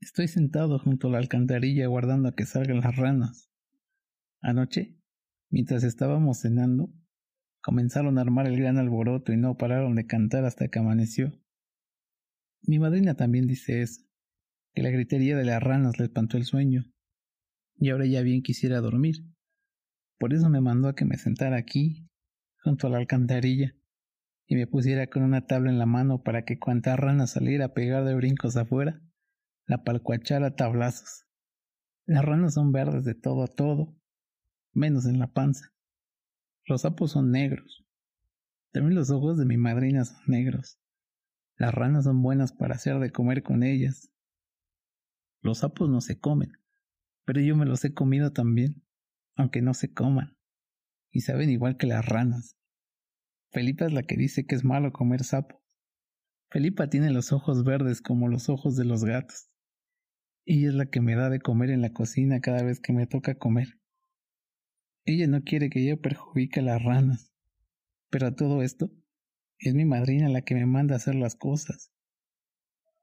Estoy sentado junto a la alcantarilla guardando a que salgan las ranas. Anoche, mientras estábamos cenando, comenzaron a armar el gran alboroto y no pararon de cantar hasta que amaneció. Mi madrina también dice eso, que la gritería de las ranas le espantó el sueño, y ahora ya bien quisiera dormir. Por eso me mandó a que me sentara aquí, junto a la alcantarilla, y me pusiera con una tabla en la mano para que cuanta rana saliera a pegar de brincos afuera, la palcuachara a tablazos. Las ranas son verdes de todo a todo, menos en la panza. Los sapos son negros. También los ojos de mi madrina son negros. Las ranas son buenas para hacer de comer con ellas. Los sapos no se comen, pero yo me los he comido también, aunque no se coman, y saben igual que las ranas. Felipa es la que dice que es malo comer sapo. Felipa tiene los ojos verdes como los ojos de los gatos. Ella es la que me da de comer en la cocina cada vez que me toca comer. Ella no quiere que yo perjudique a las ranas. Pero a todo esto, es mi madrina la que me manda a hacer las cosas.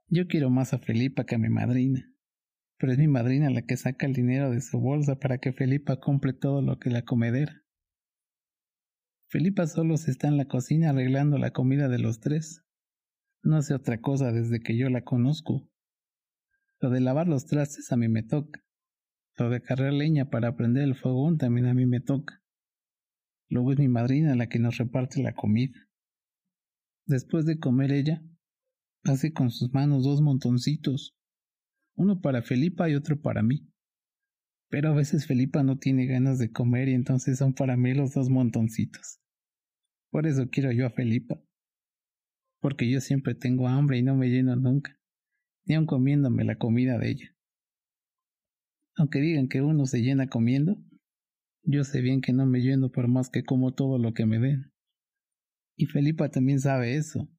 Yo quiero más a Felipa que a mi madrina, pero es mi madrina la que saca el dinero de su bolsa para que Felipa compre todo lo que la comedera. Felipa solo está en la cocina arreglando la comida de los tres. No hace otra cosa desde que yo la conozco. Lo de lavar los trastes a mí me toca. Lo de cargar leña para prender el fogón también a mí me toca. Luego es mi madrina la que nos reparte la comida. Después de comer ella, hace con sus manos dos montoncitos, uno para Felipa y otro para mí. Pero a veces Felipa no tiene ganas de comer y entonces son para mí los dos montoncitos. Por eso quiero yo a Felipa. Porque yo siempre tengo hambre y no me lleno nunca, ni aun comiéndome la comida de ella. Aunque digan que uno se llena comiendo, yo sé bien que no me lleno por más que como todo lo que me den. Y Felipa también sabe eso.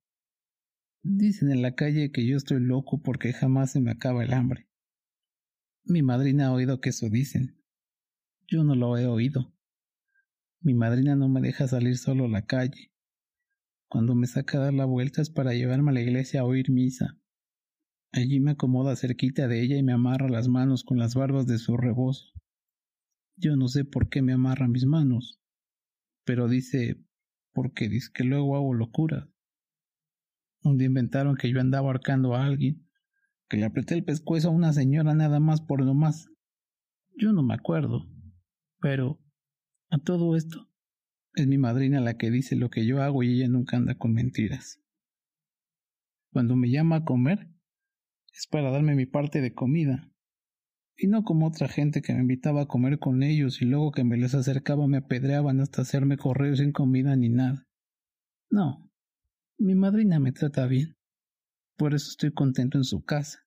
Dicen en la calle que yo estoy loco porque jamás se me acaba el hambre. Mi madrina ha oído que eso dicen. Yo no lo he oído. Mi madrina no me deja salir solo a la calle. Cuando me saca a dar la vuelta es para llevarme a la iglesia a oír misa. Allí me acomoda cerquita de ella y me amarra las manos con las barbas de su rebozo. Yo no sé por qué me amarra mis manos, pero dice porque dice que luego hago locura. Un día inventaron que yo andaba ahorcando a alguien que le apreté el pescuezo a una señora nada más por lo más. Yo no me acuerdo. Pero a todo esto es mi madrina la que dice lo que yo hago y ella nunca anda con mentiras. Cuando me llama a comer es para darme mi parte de comida, y no como otra gente que me invitaba a comer con ellos y luego que me les acercaba me apedreaban hasta hacerme correr sin comida ni nada. No, mi madrina me trata bien. Por eso estoy contento en su casa.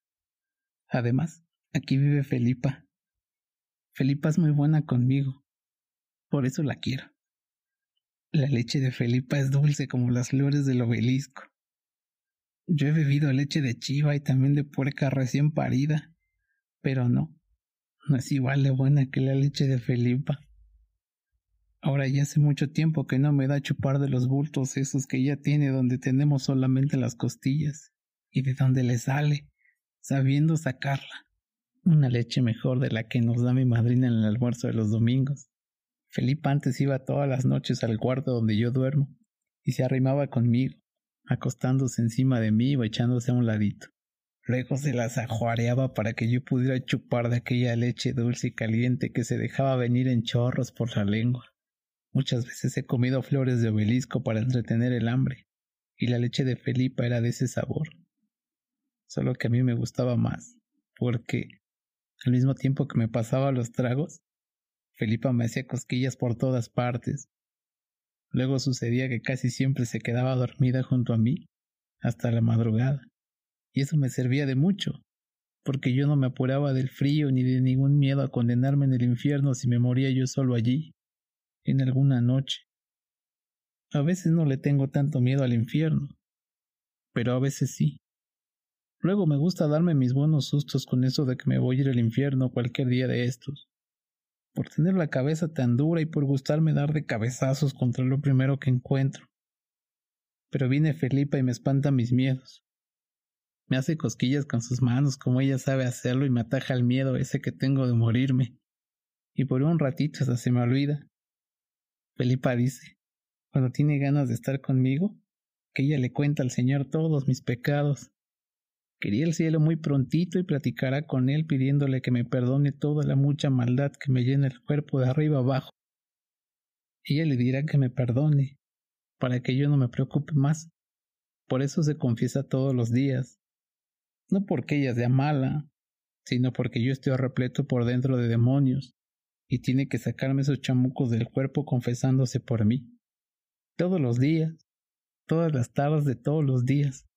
Además, aquí vive Felipa. Felipa es muy buena conmigo. Por eso la quiero. La leche de Felipa es dulce como las flores del obelisco. Yo he bebido leche de chiva y también de puerca recién parida, pero no, no es igual de buena que la leche de Felipa. Ahora ya hace mucho tiempo que no me da chupar de los bultos esos que ella tiene donde tenemos solamente las costillas y de donde le sale, sabiendo sacarla. Una leche mejor de la que nos da mi madrina en el almuerzo de los domingos. Felipa antes iba todas las noches al cuarto donde yo duermo y se arrimaba conmigo, acostándose encima de mí o echándose a un ladito. Luego se las ajuareaba para que yo pudiera chupar de aquella leche dulce y caliente que se dejaba venir en chorros por la lengua. Muchas veces he comido flores de obelisco para entretener el hambre, y la leche de Felipa era de ese sabor solo que a mí me gustaba más, porque al mismo tiempo que me pasaba los tragos, Felipa me hacía cosquillas por todas partes. Luego sucedía que casi siempre se quedaba dormida junto a mí hasta la madrugada, y eso me servía de mucho, porque yo no me apuraba del frío ni de ningún miedo a condenarme en el infierno si me moría yo solo allí, en alguna noche. A veces no le tengo tanto miedo al infierno, pero a veces sí. Luego me gusta darme mis buenos sustos con eso de que me voy a ir al infierno cualquier día de estos. Por tener la cabeza tan dura y por gustarme dar de cabezazos contra lo primero que encuentro. Pero viene Felipa y me espanta mis miedos. Me hace cosquillas con sus manos como ella sabe hacerlo y me ataja el miedo ese que tengo de morirme. Y por un ratito hasta se me olvida. Felipa dice, cuando tiene ganas de estar conmigo, que ella le cuenta al Señor todos mis pecados. Quería el cielo muy prontito y platicará con él pidiéndole que me perdone toda la mucha maldad que me llena el cuerpo de arriba abajo. Ella le dirá que me perdone, para que yo no me preocupe más. Por eso se confiesa todos los días, no porque ella sea mala, sino porque yo estoy repleto por dentro de demonios, y tiene que sacarme esos chamucos del cuerpo confesándose por mí. Todos los días, todas las tardes de todos los días.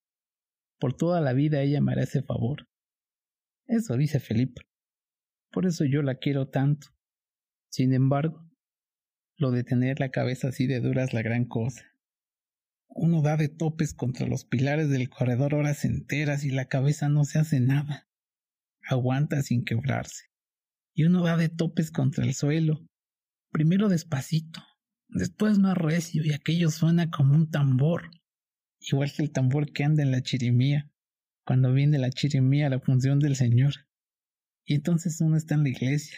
Por toda la vida ella me hará ese favor. Eso dice Felipe. Por eso yo la quiero tanto. Sin embargo, lo de tener la cabeza así de dura es la gran cosa. Uno da de topes contra los pilares del corredor horas enteras y la cabeza no se hace nada. Aguanta sin quebrarse. Y uno da de topes contra el suelo. Primero despacito, después más recio y aquello suena como un tambor. Igual que el tambor que anda en la chirimía, cuando viene la chirimía a la función del Señor. Y entonces uno está en la iglesia,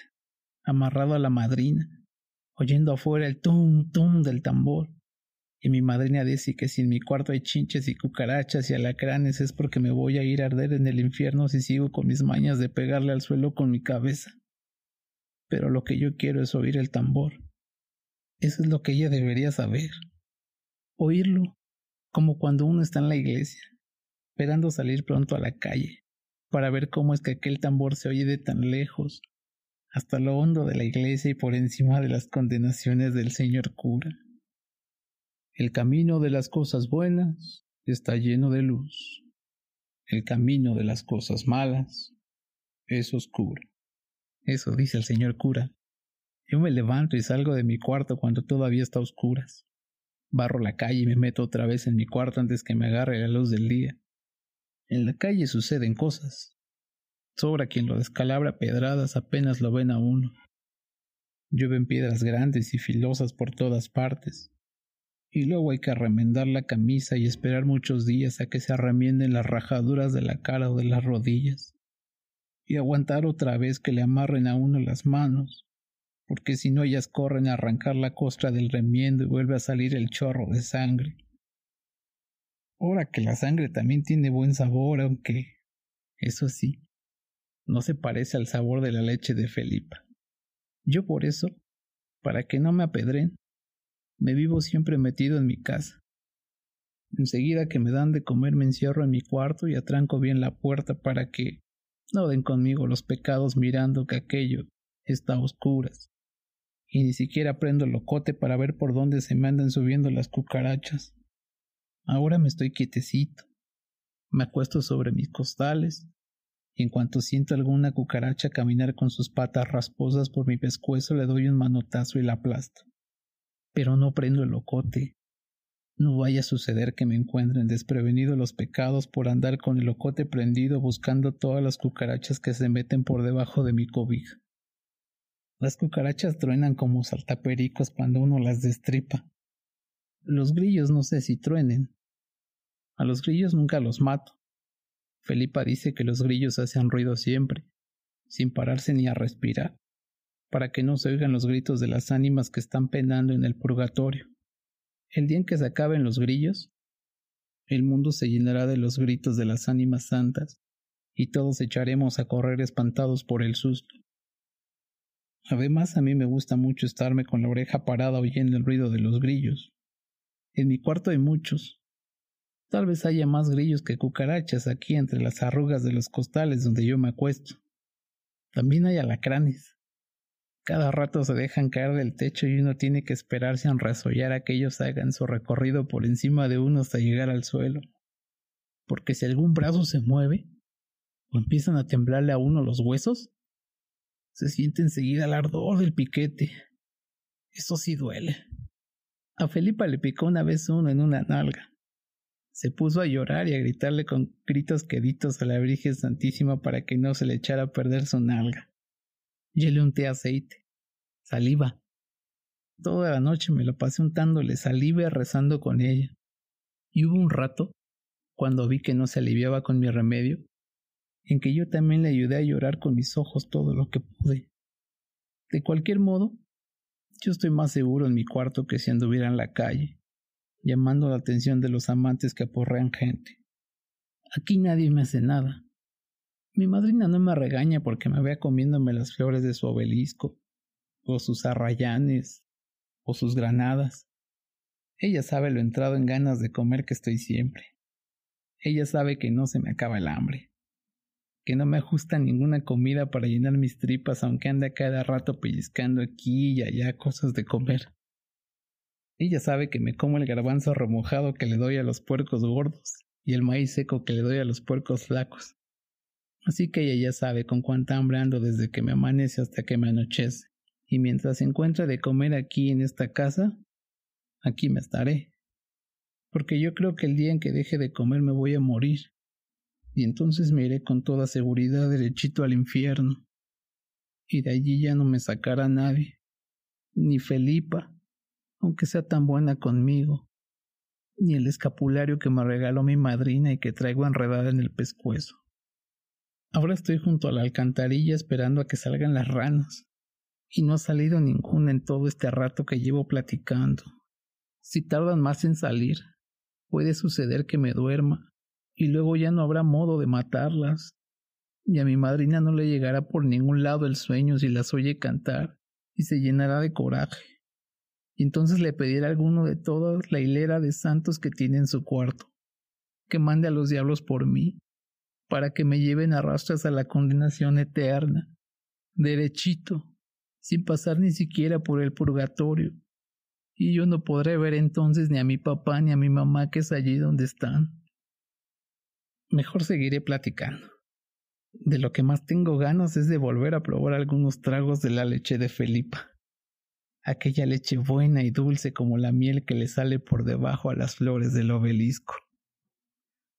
amarrado a la madrina, oyendo afuera el tum tum del tambor y mi madrina dice que si en mi cuarto hay chinches y cucarachas y alacranes es porque me voy a ir a arder en el infierno si sigo con mis mañas de pegarle al suelo con mi cabeza. Pero lo que yo quiero es oír el tambor. Eso es lo que ella debería saber. Oírlo, como cuando uno está en la iglesia, esperando salir pronto a la calle, para ver cómo es que aquel tambor se oye de tan lejos, hasta lo hondo de la iglesia y por encima de las condenaciones del señor cura. El camino de las cosas buenas está lleno de luz. El camino de las cosas malas es oscuro. Eso dice el señor cura. Yo me levanto y salgo de mi cuarto cuando todavía está oscuras. Barro la calle y me meto otra vez en mi cuarto antes que me agarre la luz del día. En la calle suceden cosas. Sobra quien lo descalabra pedradas apenas lo ven a uno. Llueven piedras grandes y filosas por todas partes y luego hay que remendar la camisa y esperar muchos días a que se arremienden las rajaduras de la cara o de las rodillas, y aguantar otra vez que le amarren a uno las manos, porque si no ellas corren a arrancar la costra del remiendo y vuelve a salir el chorro de sangre. Ahora que la sangre también tiene buen sabor, aunque, eso sí, no se parece al sabor de la leche de Felipa. Yo por eso, para que no me apedren, me vivo siempre metido en mi casa. Enseguida que me dan de comer me encierro en mi cuarto y atranco bien la puerta para que no den conmigo los pecados mirando que aquello está a oscuras. Y ni siquiera prendo el locote para ver por dónde se me andan subiendo las cucarachas. Ahora me estoy quietecito. Me acuesto sobre mis costales y en cuanto siento alguna cucaracha caminar con sus patas rasposas por mi pescuezo le doy un manotazo y la aplasto pero no prendo el locote. No vaya a suceder que me encuentren desprevenido los pecados por andar con el locote prendido buscando todas las cucarachas que se meten por debajo de mi cobija. Las cucarachas truenan como saltapericos cuando uno las destripa. Los grillos no sé si truenen. A los grillos nunca los mato. Felipa dice que los grillos hacen ruido siempre, sin pararse ni a respirar para que no se oigan los gritos de las ánimas que están penando en el purgatorio. El día en que se acaben los grillos, el mundo se llenará de los gritos de las ánimas santas, y todos echaremos a correr espantados por el susto. Además, a mí me gusta mucho estarme con la oreja parada oyendo el ruido de los grillos. En mi cuarto hay muchos. Tal vez haya más grillos que cucarachas aquí entre las arrugas de los costales donde yo me acuesto. También hay alacranes. Cada rato se dejan caer del techo y uno tiene que esperarse a resollar a que ellos hagan su recorrido por encima de uno hasta llegar al suelo. Porque si algún brazo se mueve, o empiezan a temblarle a uno los huesos, se siente enseguida el ardor del piquete. Eso sí duele. A Felipa le picó una vez uno en una nalga. Se puso a llorar y a gritarle con gritos queditos a la Virgen Santísima para que no se le echara a perder su nalga. Yo le unté aceite, saliva. Toda la noche me lo pasé untándole saliva rezando con ella. Y hubo un rato cuando vi que no se aliviaba con mi remedio, en que yo también le ayudé a llorar con mis ojos todo lo que pude. De cualquier modo, yo estoy más seguro en mi cuarto que si anduviera en la calle, llamando la atención de los amantes que aporrean gente. Aquí nadie me hace nada. Mi madrina no me regaña porque me vea comiéndome las flores de su obelisco, o sus arrayanes, o sus granadas. Ella sabe lo entrado en ganas de comer que estoy siempre. Ella sabe que no se me acaba el hambre, que no me ajusta ninguna comida para llenar mis tripas aunque ande cada rato pellizcando aquí y allá cosas de comer. Ella sabe que me como el garbanzo remojado que le doy a los puercos gordos y el maíz seco que le doy a los puercos flacos. Así que ella ya sabe con cuánta hambre ando desde que me amanece hasta que me anochece y mientras encuentre de comer aquí en esta casa, aquí me estaré. Porque yo creo que el día en que deje de comer me voy a morir, y entonces me iré con toda seguridad derechito al infierno, y de allí ya no me sacará nadie, ni Felipa, aunque sea tan buena conmigo, ni el escapulario que me regaló mi madrina y que traigo enredada en el pescuezo. Ahora estoy junto a la alcantarilla esperando a que salgan las ranas, y no ha salido ninguna en todo este rato que llevo platicando. Si tardan más en salir, puede suceder que me duerma y luego ya no habrá modo de matarlas. Y a mi madrina no le llegará por ningún lado el sueño si las oye cantar y se llenará de coraje. Y entonces le pedirá a alguno de todas la hilera de santos que tiene en su cuarto, que mande a los diablos por mí, para que me lleven a rastras a la condenación eterna, derechito, sin pasar ni siquiera por el purgatorio. Y yo no podré ver entonces ni a mi papá ni a mi mamá que es allí donde están. Mejor seguiré platicando. De lo que más tengo ganas es de volver a probar algunos tragos de la leche de Felipa. Aquella leche buena y dulce como la miel que le sale por debajo a las flores del obelisco.